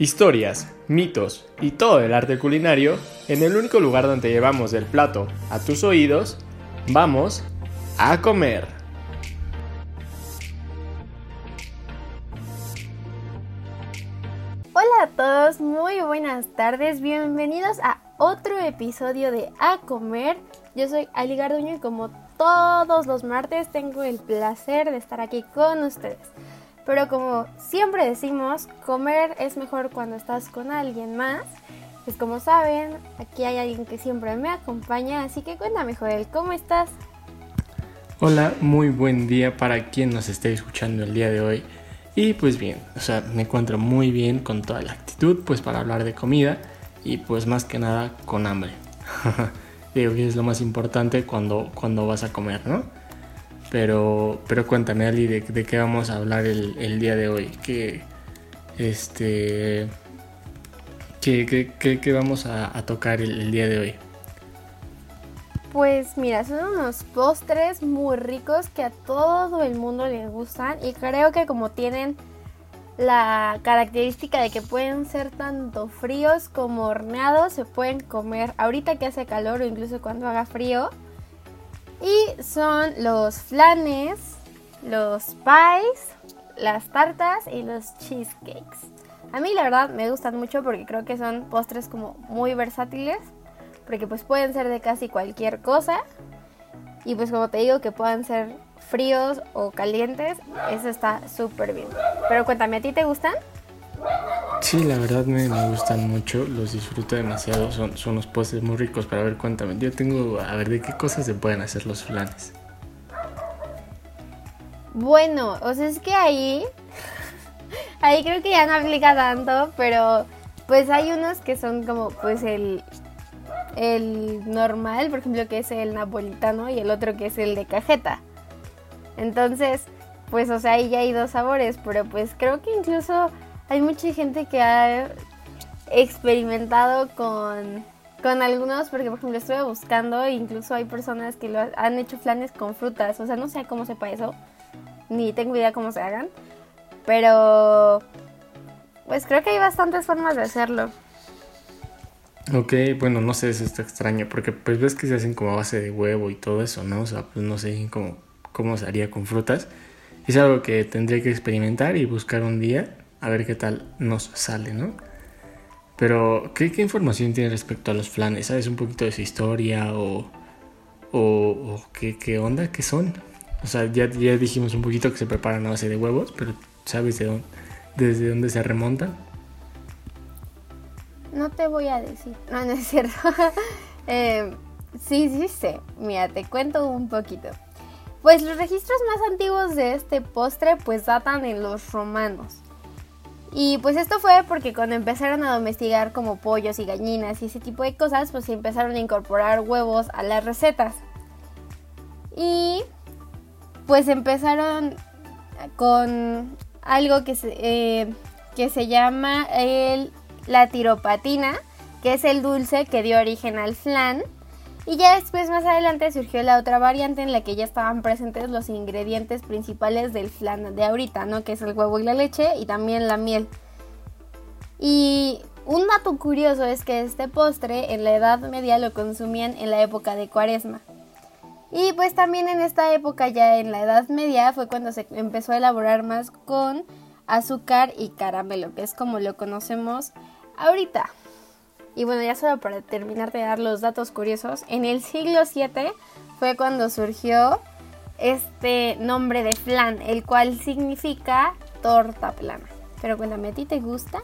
Historias, mitos y todo el arte culinario en el único lugar donde llevamos del plato a tus oídos, vamos a comer. Hola a todos, muy buenas tardes, bienvenidos a otro episodio de A Comer. Yo soy Ali Garduño y como todos los martes tengo el placer de estar aquí con ustedes. Pero como siempre decimos, comer es mejor cuando estás con alguien más. Pues como saben, aquí hay alguien que siempre me acompaña, así que cuéntame Joel, ¿cómo estás? Hola, muy buen día para quien nos esté escuchando el día de hoy. Y pues bien, o sea, me encuentro muy bien con toda la actitud, pues para hablar de comida y pues más que nada con hambre. Digo que es lo más importante cuando, cuando vas a comer, ¿no? Pero, pero cuéntame, Ali, de, qué vamos a hablar el, día de hoy. ¿Qué, este, qué, vamos a, tocar el, día de hoy? Pues mira, son unos postres muy ricos que a todo el mundo le gustan y creo que como tienen la característica de que pueden ser tanto fríos como horneados, se pueden comer ahorita que hace calor o incluso cuando haga frío. Y son los flanes, los pies, las tartas y los cheesecakes. A mí la verdad me gustan mucho porque creo que son postres como muy versátiles. Porque pues pueden ser de casi cualquier cosa. Y pues como te digo que puedan ser fríos o calientes, eso está súper bien. Pero cuéntame, ¿a ti te gustan? Sí, la verdad me, gustan mucho, los disfruto demasiado, son, son unos postres muy ricos, para ver, cuéntame, yo tengo, a ver, ¿de qué cosas se pueden hacer los flanes? Bueno, o sea, es que ahí, ahí creo que ya no aplica tanto, pero pues hay unos que son como pues el, el normal, por ejemplo, que es el napolitano y el otro que es el de cajeta. Entonces, pues, o sea, ahí ya hay dos sabores, pero pues creo que incluso hay mucha gente que ha experimentado con, algunos, porque por ejemplo estuve buscando, e incluso hay personas que lo han hecho flanes con frutas, o sea, no sé cómo sepa eso, ni tengo idea cómo se hagan, pero pues creo que hay bastantes formas de hacerlo. Ok, bueno, no sé, eso está extraño, porque pues ves que se hacen como a base de huevo y todo eso, ¿no? O sea, pues no sé cómo, cómo se haría con frutas. Es algo que tendría que experimentar y buscar un día a ver qué tal nos sale, ¿no? Pero, ¿qué, información tiene respecto a los flanes? ¿Sabes un poquito de su historia o, qué, onda? ¿Qué son? O sea, ya, ya dijimos un poquito que se preparan a base de huevos, pero ¿sabes de dónde, desde dónde se remontan? No te voy a decir. No, no es cierto. eh, sí, sí sé. Mira, te cuento un poquito. Pues los registros más antiguos de este postre pues datan en los romanos. Y pues esto fue porque cuando empezaron a domesticar como pollos y gallinas y ese tipo de cosas, pues empezaron a incorporar huevos a las recetas. Y pues empezaron con algo que se, eh, que se llama el, la tiropatina, que es el dulce que dio origen al flan. Y ya después, más adelante, surgió la otra variante en la que ya estaban presentes los ingredientes principales del flan de ahorita, ¿no? Que es el huevo y la leche y también la miel. Y un dato curioso es que este postre en la Edad Media lo consumían en la época de Cuaresma. Y pues también en esta época, ya en la Edad Media, fue cuando se empezó a elaborar más con azúcar y caramelo, que es como lo conocemos ahorita. Y bueno, ya solo para terminar de dar los datos curiosos, en el siglo VII fue cuando surgió este nombre de flan, el cual significa torta plana. Pero cuéntame, ¿a ti te gusta?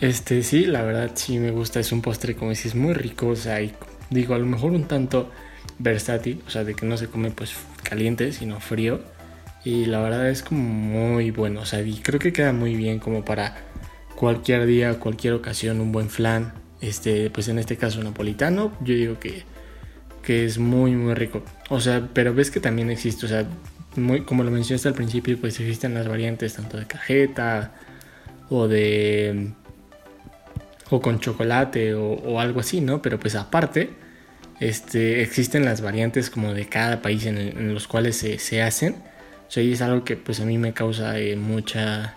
Este, sí, la verdad sí me gusta. Es un postre, como dices, muy rico. O sea, digo, a lo mejor un tanto versátil. O sea, de que no se come pues caliente, sino frío. Y la verdad es como muy bueno. O sea, y creo que queda muy bien como para cualquier día, cualquier ocasión, un buen flan. Este, pues en este caso napolitano, yo digo que, que es muy, muy rico. O sea, pero ves que también existe, o sea, muy, como lo mencionaste al principio, pues existen las variantes tanto de cajeta o de... o con chocolate o, algo así, ¿no? Pero pues aparte, este, existen las variantes como de cada país en, los cuales se, se, hacen. O sea, y es algo que pues a mí me causa eh, mucha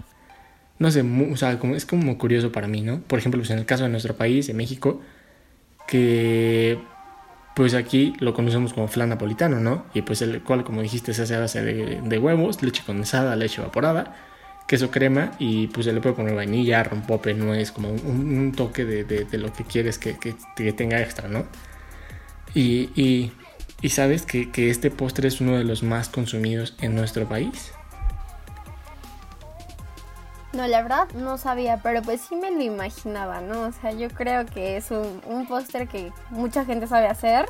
no sé, o sea, como, es como curioso para mí, ¿no? Por ejemplo, pues en el caso de nuestro país, de México, que pues aquí lo conocemos como flan napolitano, ¿no? Y pues el cual, como dijiste, se hace a base de, huevos, leche condensada, leche evaporada, queso crema y pues se le puede poner vainilla, rompope, nuez, como un, toque de, lo que quieres que, tenga extra, ¿no? Y, y, sabes que, que este postre es uno de los más consumidos en nuestro país. No, la verdad no sabía, pero pues sí me lo imaginaba, ¿no? O sea, yo creo que es un, un que mucha gente sabe hacer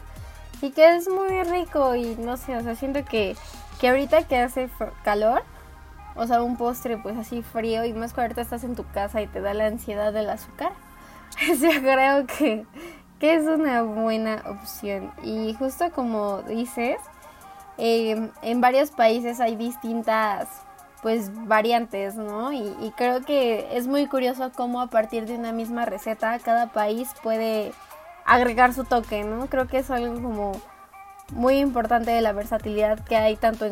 y que es muy rico y no sé, o sea, siento que, que ahorita que hace calor, o sea, un postre pues así frío y más que ahorita estás en tu casa y te da la ansiedad del azúcar, yo creo que, que es una buena opción. Y justo como dices, eh, en varios países hay distintas pues variantes, ¿no? Y, creo que es muy curioso cómo a partir de una misma receta cada país puede agregar su toque, ¿no? Creo que es algo como muy importante de la versatilidad que hay tanto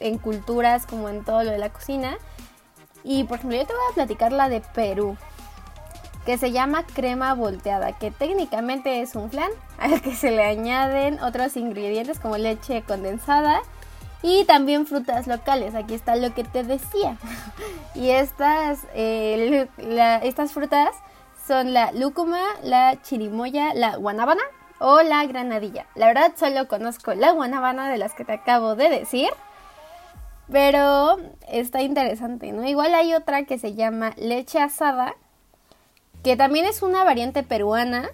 en, culturas como en todo lo de la cocina. Y por ejemplo, yo te voy a platicar la de Perú, que se llama crema volteada, que técnicamente es un flan al que se le añaden otros ingredientes como leche condensada y también frutas locales, aquí está lo que te decía. y estas, eh, estas frutas son la lúcuma, la chirimoya, la guanábana o la granadilla. La verdad solo conozco la guanábana de las que te acabo de decir. Pero está interesante, ¿no? Igual hay otra que se llama leche asada, que también es una variante peruana,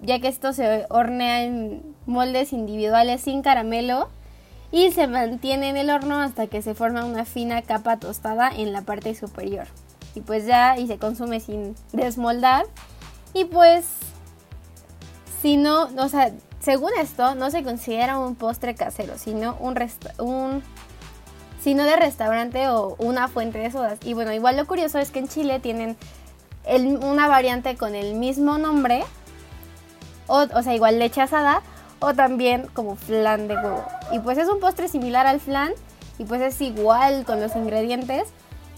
ya que esto se hornea en moldes individuales sin caramelo y se mantiene en el horno hasta que se forma una fina capa tostada en la parte superior. Y pues ya, y se consume sin desmoldar. Y pues, si no, o sea, según esto, no se considera un postre casero, sino un, un sino de restaurante o una fuente de sodas. Y bueno, igual lo curioso es que en Chile tienen una variante con el mismo nombre, o, o sea, igual leche asada, o también como flan de huevo. Y pues es un postre similar al flan y pues es igual con los ingredientes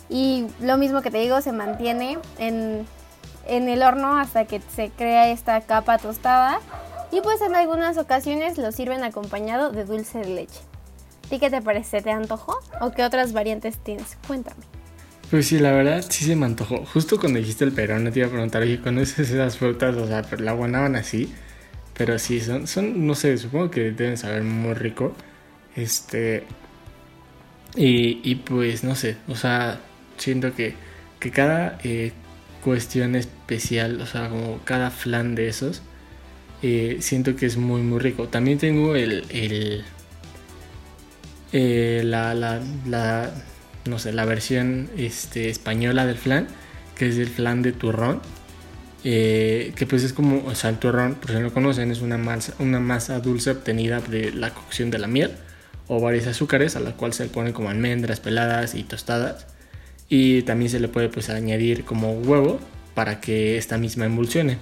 y lo mismo que te digo se mantiene en, en el horno hasta que se crea esta capa tostada y pues en algunas ocasiones lo sirven acompañado de dulce de leche. ¿Y qué te parece? ¿Te antojó? ¿O qué otras variantes tienes? Cuéntame. Pues sí, la verdad sí se me antojó. Justo cuando dijiste el perón, te iba a preguntar, oye, ¿conoces esas frutas? O sea, pero la guanábana así. Pero sí, son, son, no sé, supongo que deben saber muy rico. Este. Y, y pues, no sé, o sea, siento que, que cada eh, cuestión especial, o sea, como cada flan de esos, eh, siento que es muy, muy rico. También tengo el. el eh, la, la, la, no sé, la versión este, española del flan, que es el flan de turrón eh, que pues es como, o sea, el turrón, por si no lo conocen, es una masa, una masa dulce obtenida de la cocción de la miel o varios azúcares a la cual se le ponen como almendras peladas y tostadas y también se le puede pues añadir como huevo para que esta misma emulsione.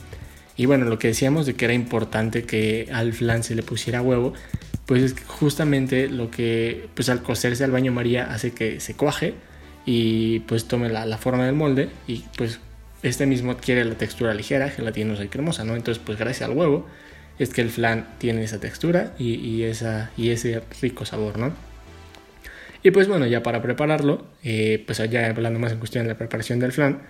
Y bueno, lo que decíamos de que era importante que al flan se le pusiera huevo, pues es justamente lo que pues al cocerse al baño María hace que se cuaje y pues tome la forma del molde y pues este mismo adquiere la textura ligera, gelatinosa y cremosa, ¿no? Entonces, pues gracias al huevo es que el flan tiene esa textura y, esa, y ese rico sabor, ¿no? Y pues bueno, ya para prepararlo, eh, pues ya hablando más en cuestión de la preparación del flan,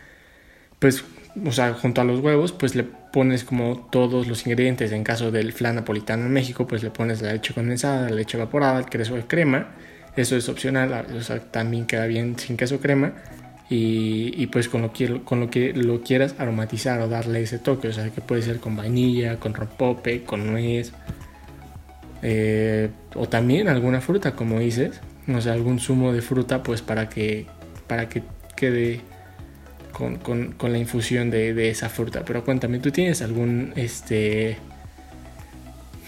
pues, o sea, junto a los huevos, pues le pones como todos los ingredientes. En caso del flan napolitano en México, pues le pones la leche condensada, la leche evaporada, el queso de crema. Eso es opcional, o sea, también queda bien sin queso crema y, pues con lo, que, con lo quieras aromatizar o darle ese toque, o sea que puede ser con vainilla, con rompope, con nuez eh, o también alguna fruta como dices, no sé, algún zumo de fruta pues para que, para que quede con, la infusión de, esa fruta. Pero cuéntame, ¿tú tienes algún este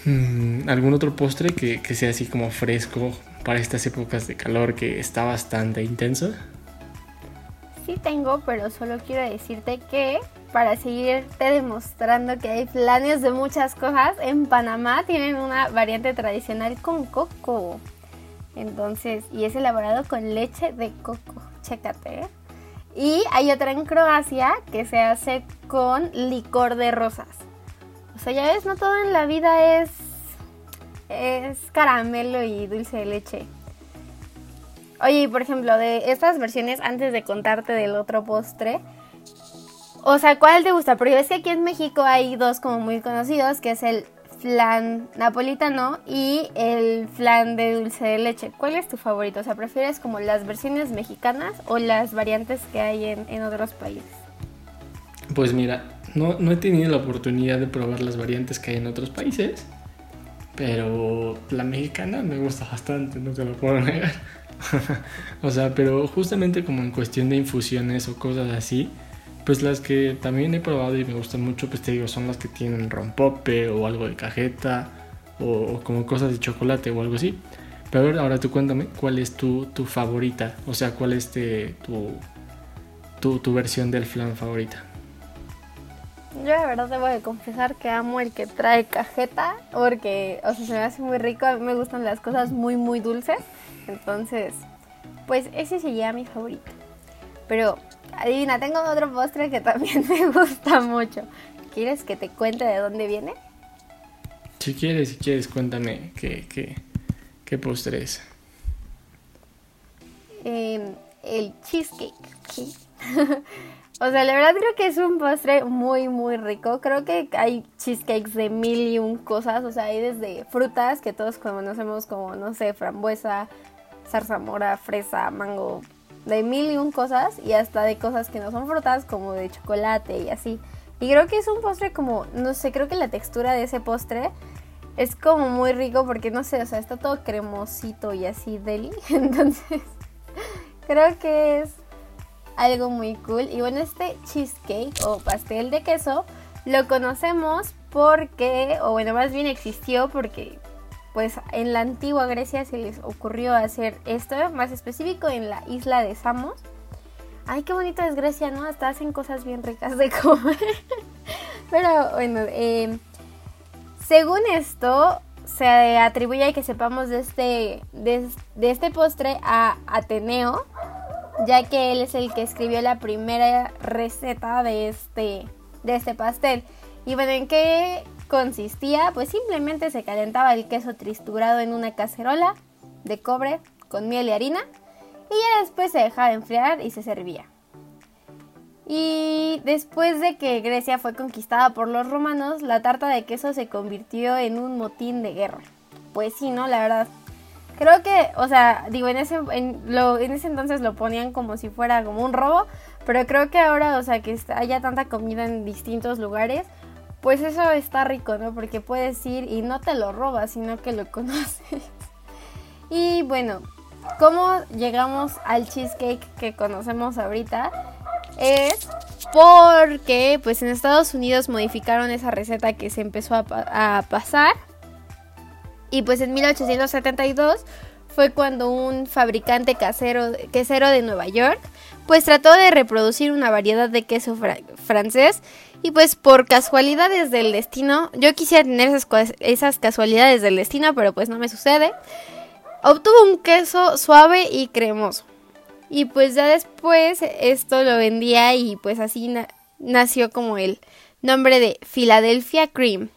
mm, algún otro postre que, que sea así como fresco para estas épocas de calor que está bastante intenso? Sí tengo, pero solo quiero decirte que para seguirte demostrando que hay planes de muchas cosas, en Panamá tienen una variante tradicional con coco. Entonces, y es elaborado con leche de coco. Chécate. Y hay otra en Croacia que se hace con licor de rosas. O sea, ya ves, no todo en la vida es caramelo y dulce de leche. Oye, por ejemplo, de estas versiones, antes de contarte del otro postre, o sea, ¿cuál te gusta? Porque ves que aquí en México hay dos como muy conocidos, que es el flan napolitano y el flan de dulce de leche. ¿Cuál es tu favorito? O sea, ¿prefieres como las versiones mexicanas o las variantes que hay en, otros países? Pues mira, no, no he tenido la oportunidad de probar las variantes que hay en otros países, pero la mexicana me gusta bastante, no te lo puedo negar. o sea, pero justamente como en cuestión de infusiones o cosas así, pues las que también he probado y me gustan mucho, pues te digo, son las que tienen rompope o algo de cajeta o, como cosas de chocolate o algo así. Pero a ver, ahora tú cuéntame, ¿cuál es tu, tu favorita? O sea, ¿cuál es tu, tu, tu versión del flan favorita? Yo la verdad debo de confesar que amo el que trae cajeta porque, o sea, se me hace muy rico. A mí me gustan las cosas muy, muy dulces. Entonces, pues ese sería mi favorito. Pero Adivina, tengo otro postre que también me gusta mucho. ¿Quieres que te cuente de dónde viene? Si quieres, si quieres, cuéntame qué, qué, qué postre es. Em, el cheesecake. o sea, la verdad creo que es un postre muy, muy rico. Creo que hay cheesecakes de mil y un cosas. O sea, hay desde frutas que todos conocemos como, no sé, frambuesa, zarzamora, fresa, mango, de mil y un cosas y hasta de cosas que no son frutas como de chocolate y así. Y creo que es un postre como, no sé, creo que la textura de ese postre es como muy rico porque no sé, o sea, está todo cremosito y así deli. Entonces, creo que es algo muy cool. Y bueno, este cheesecake o pastel de queso lo conocemos porque, o bueno, más bien existió porque pues en la antigua Grecia se les ocurrió hacer esto, más específico en la isla de Samos. Ay, qué bonito es Grecia, ¿no? Hasta hacen cosas bien ricas de comer. Pero bueno, em, según esto, se atribuye que sepamos de este, de, este postre a Ateneo, ya que él es el que escribió la primera receta de este, de este pastel. Y bueno, ¿en qué consistía, pues simplemente se calentaba el queso triturado en una cacerola de cobre con miel y harina y ya después se dejaba enfriar y se servía. Y después de que Grecia fue conquistada por los romanos, la tarta de queso se convirtió en un motín de guerra. Pues sí, ¿no? La verdad. Creo que, o sea, digo, en ese, en, lo, en ese entonces lo ponían como si fuera como un robo, pero creo que ahora, o sea, que haya tanta comida en distintos lugares, pues eso está rico, ¿no? Porque puedes ir y no te lo robas, sino que lo conoces. y bueno, ¿cómo llegamos al cheesecake que conocemos ahorita? Es porque pues en Estados Unidos modificaron esa receta que se empezó a, pasar. Y pues en 1872 fue cuando un fabricante casero, quesero de Nueva York pues trató de reproducir una variedad de queso francés y pues por casualidades del destino, yo quisiera tener esas, casualidades del destino, pero pues no me sucede. Obtuvo un queso suave y cremoso. Y pues ya después esto lo vendía y pues así nació como el nombre de Philadelphia Cream.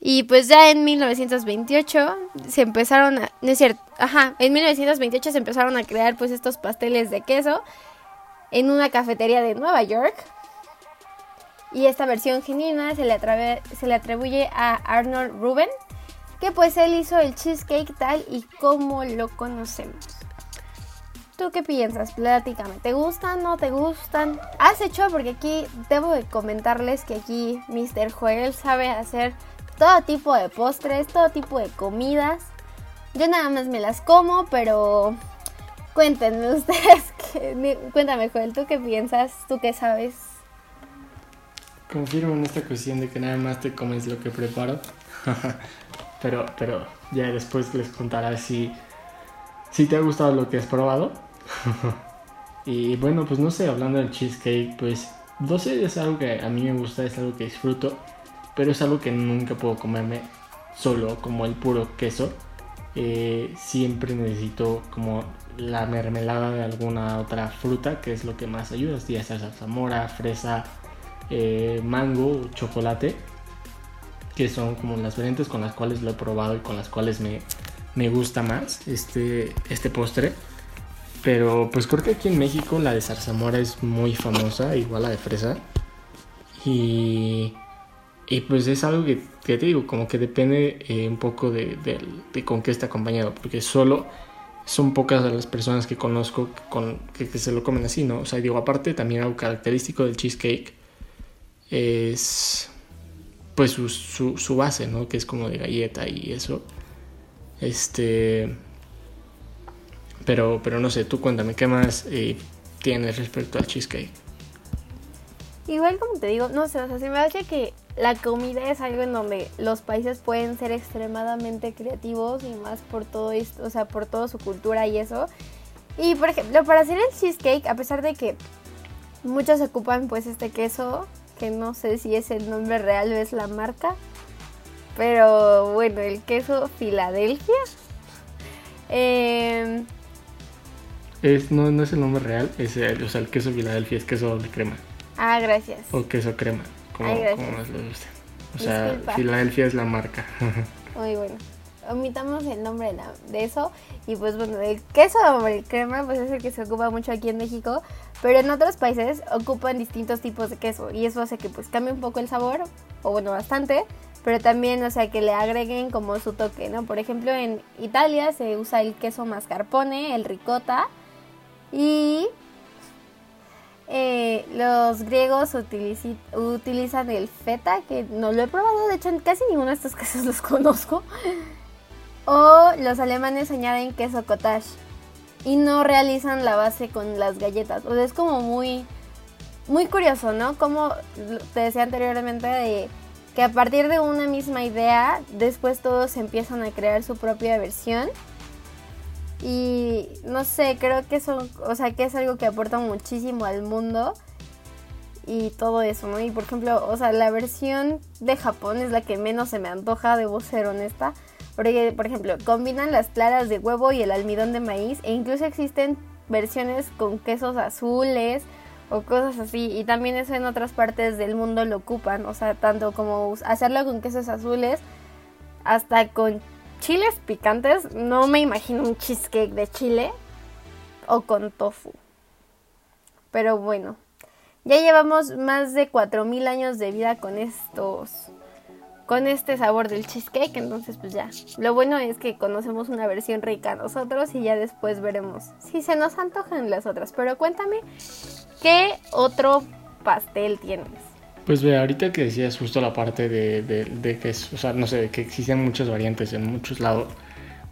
Y pues ya en 1928 se empezaron a, no es cierto, ajá, en 1928 se empezaron a crear pues estos pasteles de queso en una cafetería de Nueva York y esta versión genuina se le, se le atribuye a Arnold Ruben, que pues él hizo el cheesecake tal y como lo conocemos. ¿Tú qué piensas? Platícame. ¿Te gustan? ¿No te gustan? ¿Has hecho? Porque aquí debo de comentarles que aquí Mr. Joel sabe hacer todo tipo de postres, todo tipo de comidas. Yo nada más me las como, pero cuéntenme ustedes. cuéntame, Joel, ¿tú qué piensas? ¿Tú qué sabes? confirmo en esta cuestión de que nada más te comes lo que preparo. pero, pero ya después les contaré si, si te ha gustado lo que has probado. y bueno, pues no sé, hablando del cheesecake, pues no sé, es algo que a mí me gusta, es algo que disfruto, pero es algo que nunca puedo comerme solo como el puro queso. eh, siempre necesito como la mermelada de alguna otra fruta, que es lo que más ayuda, ya sea zarzamora, fresa, eh, mango, chocolate, que son como las variantes con las cuales lo he probado y con las cuales me, me gusta más este, este postre. Pero pues creo que aquí en México la de zarzamora es muy famosa, igual la de fresa. Y, y pues es algo que, te digo, como que depende eh, un poco de, con qué está acompañado, porque solo son pocas las personas que conozco con, que, se lo comen así, ¿no? O sea, digo, aparte también algo característico del cheesecake es pues su, su, su base, ¿no? Que es como de galleta y eso. Este pero, pero no sé, tú cuéntame, ¿qué más eh, tienes respecto al cheesecake? Igual como te digo, no sé, o sea, se me hace que la comida es algo en donde los países pueden ser extremadamente creativos y más por todo esto, o sea, por toda su cultura y eso. Y por ejemplo, para hacer el cheesecake, a pesar de que muchos ocupan pues este queso, que no sé si es el nombre real o es la marca, pero bueno, el queso Filadelfia. Eh, es, no, no es el nombre real, es el, o sea, el queso Filadelfia es queso de crema. Ah, gracias. O queso crema, como, lo gusta. O sea, Filadelfia es la marca. Muy bueno. Omitamos el nombre de eso. Y pues bueno, el queso o el crema pues es el que se ocupa mucho aquí en México. Pero en otros países ocupan distintos tipos de queso. Y eso hace que pues cambie un poco el sabor. O bueno, bastante. Pero también, o sea, que le agreguen como su toque, ¿no? Por ejemplo, en Italia se usa el queso mascarpone, el ricota y eh, los griegos utilizan el feta, que no lo he probado, de hecho en casi ninguno de estos casos los conozco. O los alemanes añaden queso cottage y no realizan la base con las galletas. O sea, es como muy, muy curioso, ¿no? Como te decía anteriormente, de que a partir de una misma idea, después todos empiezan a crear su propia versión. Y no sé, creo que eso, o sea, que es algo que aporta muchísimo al mundo y todo eso, ¿no? Y por ejemplo, o sea, la versión de Japón es la que menos se me antoja, debo ser honesta. Porque, por ejemplo, combinan las claras de huevo y el almidón de maíz e incluso existen versiones con quesos azules o cosas así. Y también eso en otras partes del mundo lo ocupan, o sea, tanto como hacerlo con quesos azules hasta con chiles picantes, no me imagino un cheesecake de chile o con tofu. Pero bueno, ya llevamos más de 4000 años de vida con estos con este sabor del cheesecake, entonces pues ya. Lo bueno es que conocemos una versión rica nosotros y ya después veremos si se nos antojan las otras. Pero cuéntame, ¿qué otro pastel tienes? Pues ve, ahorita que decías justo la parte de, de, que, es, o sea, no sé, que existen muchas variantes en muchos lados,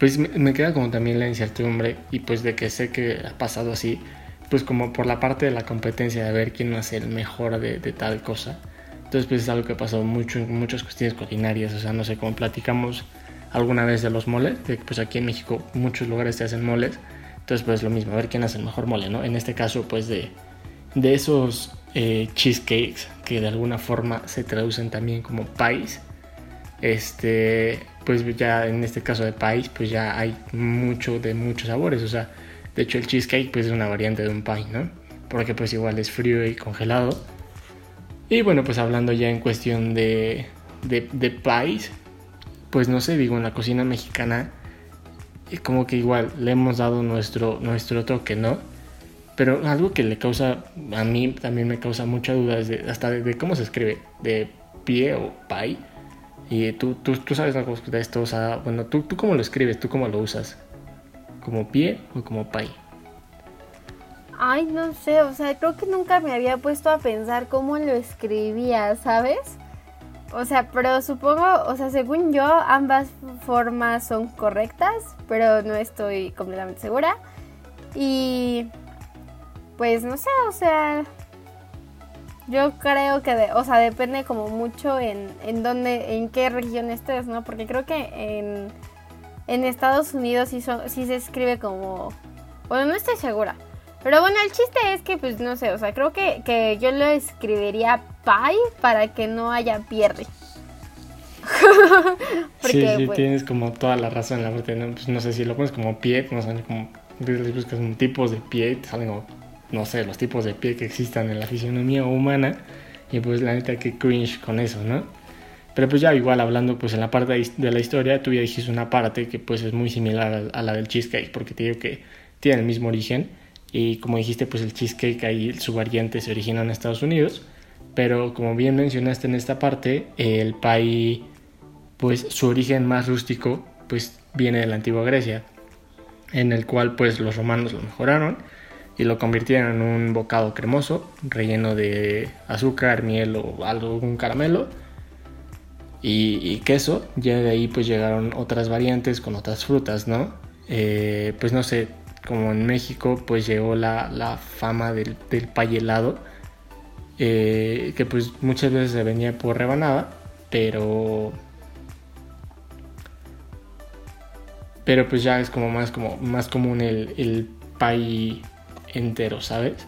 pues me, queda como también la incertidumbre y pues de que sé que ha pasado así, pues como por la parte de la competencia de ver quién hace el mejor de, de tal cosa. Entonces pues es algo que ha pasado mucho en muchas cuestiones culinarias, o sea, no sé, como platicamos alguna vez de los moles, de, pues aquí en México muchos lugares se hacen moles, entonces pues lo mismo, a ver quién hace el mejor mole, ¿no? En este caso pues de, de esos eh, cheesecakes que de alguna forma se traducen también como pies. Este, pues ya en este caso de pies, pues ya hay mucho de muchos sabores. O sea, de hecho el cheesecake pues es una variante de un pie, ¿no? Porque pues igual es frío y congelado. Y bueno, pues hablando ya en cuestión de, de, de pues no sé, digo, en la cocina mexicana, como que igual le hemos dado nuestro, nuestro toque, ¿no? Pero algo que le causa, a mí también me causa mucha duda es hasta de, cómo se escribe, de pie o pie. Y tú, tú, tú sabes algo de esto, bueno, ¿tú, ¿tú cómo lo escribes? ¿Tú cómo lo usas? ¿Como pie o como pie? Ay, no sé, o sea, creo que nunca me había puesto a pensar cómo lo escribía, ¿sabes? O sea, pero supongo, o sea, según yo, ambas formas son correctas, pero no estoy completamente segura. Y pues no sé, o sea, yo creo que, o sea, depende como mucho en, en dónde, en qué región estés, ¿no? Porque creo que en, en Estados Unidos sí, sí se escribe como, bueno, no estoy segura. Pero bueno, el chiste es que, pues no sé, o sea, creo que, que yo lo escribiría pie para que no haya pierde. sí, sí, pues, tienes como toda la razón en la parte, ¿no? Pues no sé si lo pones como pie, no sé, como buscas tipos de pie, te salen como, no sé, los tipos de pie que existan en la fisionomía humana. Y pues la neta que cringe con eso, ¿no? Pero pues ya igual hablando pues en la parte de la historia, tú ya dijiste una parte que pues es muy similar a la del cheesecake, porque te digo que tiene el mismo origen. Y como dijiste, pues el cheesecake ahí, su variante se origina en Estados Unidos. Pero como bien mencionaste en esta parte, el pie, pues su origen más rústico, pues viene de la antigua Grecia, en el cual pues los romanos lo mejoraron y lo convirtieron en un bocado cremoso, relleno de azúcar, miel o algún caramelo y, queso. Ya de ahí pues llegaron otras variantes con otras frutas, ¿no? Eh, pues no sé, como en México pues llegó la, fama del, del pay helado eh, que pues muchas veces se venía por rebanada, pero pero pues ya es como más como más común el, el pie entero, ¿sabes?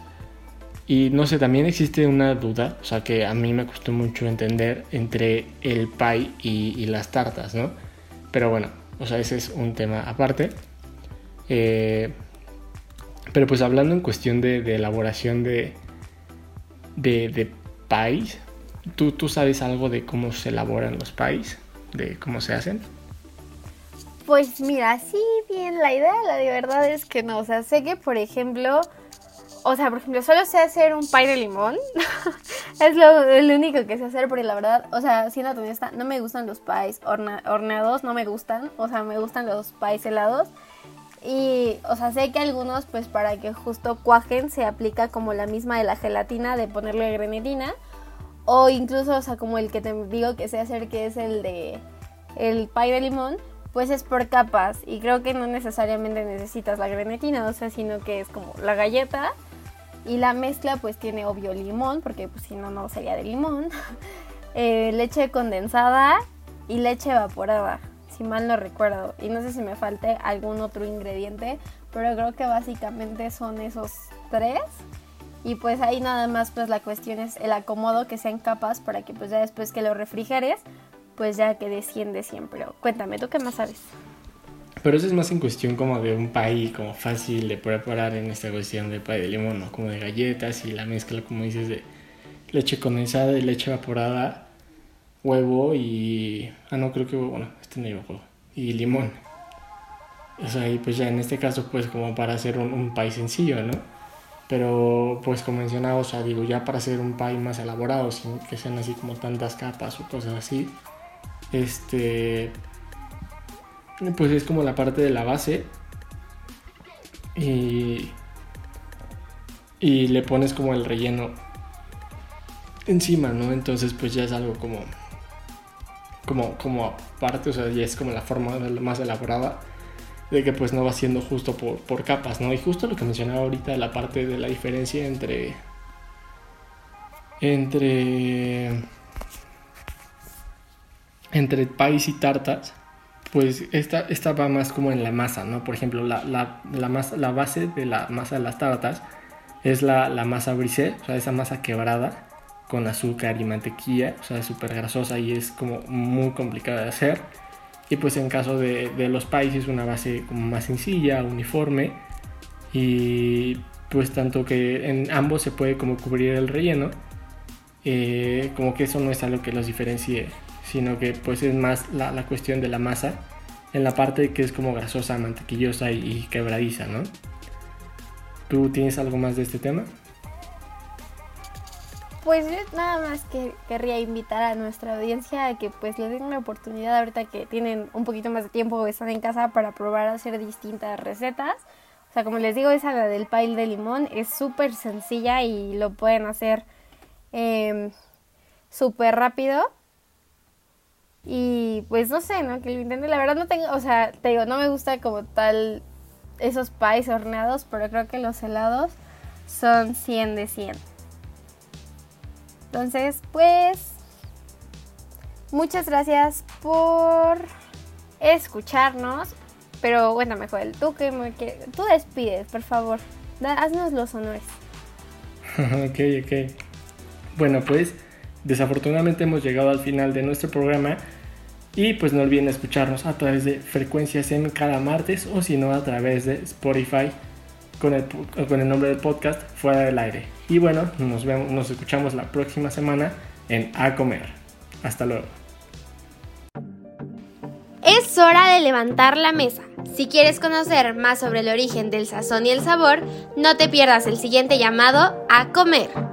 Y no sé, también existe una duda, o sea que a mí me costó mucho entender entre el pie y, las tartas, ¿no? Pero bueno, o sea, ese es un tema aparte. Eh, pero pues hablando en cuestión de elaboración de, de, de pies. ¿Tú, ¿Tú sabes algo de cómo se elaboran los pies? ¿De cómo se hacen? Pues mira, sí, bien, la idea, la de verdad es que no. O sea, sé que, por ejemplo, o sea, por ejemplo, solo sé hacer un pie de limón. es lo, único que sé hacer, porque la verdad, o sea, siendo honesta, no me gustan los pies horneados, no me gustan. O sea, me gustan los pies helados. Y, o sea, sé que algunos, pues para que justo cuajen, se aplica como la misma de la gelatina, de ponerle grenetina. O incluso, o sea, como el que te digo que sé hacer, que es el de el pie de limón, pues es por capas. Y creo que no necesariamente necesitas la grenetina, o sea, sino que es como la galleta. Y la mezcla, pues tiene obvio limón, porque pues si no, no sería de limón. Eh, leche condensada y leche evaporada si mal no recuerdo. Y no sé si me falte algún otro ingrediente, pero creo que básicamente son esos tres. Y pues ahí nada más pues la cuestión es el acomodo que sean capas para que pues ya después que lo refrigeres, pues ya que desciende siempre. Cuéntame, ¿tú qué más sabes? Pero eso es más en cuestión como de un pay como fácil de preparar en esta cuestión de pay de limón, ¿no? Como de galletas y la mezcla, como dices, de leche condensada y leche evaporada huevo y... Ah, no, creo que bueno, este no huevo. Y limón. O sea, y pues ya en este caso, pues como para hacer un, un sencillo, ¿no? Pero pues como mencionaba, o sea, digo, ya para hacer un pie más elaborado, sin que sean así como tantas capas o cosas así, este... Pues es como la parte de la base. Y... Y le pones como el relleno encima, ¿no? Entonces pues ya es algo como como, como aparte, o sea, ya es como la forma más elaborada de que pues no va siendo justo por, por capas, ¿no? Y justo lo que mencionaba ahorita, la parte de la diferencia entre... Entre... Entre país y tartas, pues esta, esta va más como en la masa, ¿no? Por ejemplo, la, la, la, masa, la base de la masa de las tartas es la, la masa brisée, o sea, esa masa quebrada con azúcar y mantequilla, o sea, súper grasosa y es como muy complicada de hacer. Y pues en caso de, de los países una base como más sencilla, uniforme y pues tanto que en ambos se puede como cubrir el relleno, eh, como que eso no es algo que los diferencie, sino que pues es más la, la cuestión de la masa en la parte que es como grasosa, mantequillosa y, quebradiza, ¿no? ¿Tú tienes algo más de este tema? Pues yo nada más que querría invitar a nuestra audiencia a que pues le den una oportunidad ahorita que tienen un poquito más de tiempo o están en casa para probar hacer distintas recetas. O sea, como les digo, esa del pile de limón es súper sencilla y lo pueden hacer eh, súper rápido. Y pues no sé, ¿no? Que lo intenten. La verdad no tengo, o sea, te digo, no me gusta como tal esos pies horneados, pero creo que los helados son 100 de 100. Entonces, pues, muchas gracias por escucharnos. Pero cuéntame, Joel, tú que me tú despides, por favor. haznos los honores. ok, ok. Bueno, pues desafortunadamente hemos llegado al final de nuestro programa. Y pues no olviden escucharnos a través de Frecuencias M cada martes o si no a través de Spotify con el, con el nombre del podcast Fuera del Aire. Y bueno, nos, vemos, nos escuchamos la próxima semana en A Comer. Hasta luego. Es hora de levantar la mesa. Si quieres conocer más sobre el origen del sazón y el sabor, no te pierdas el siguiente llamado a comer.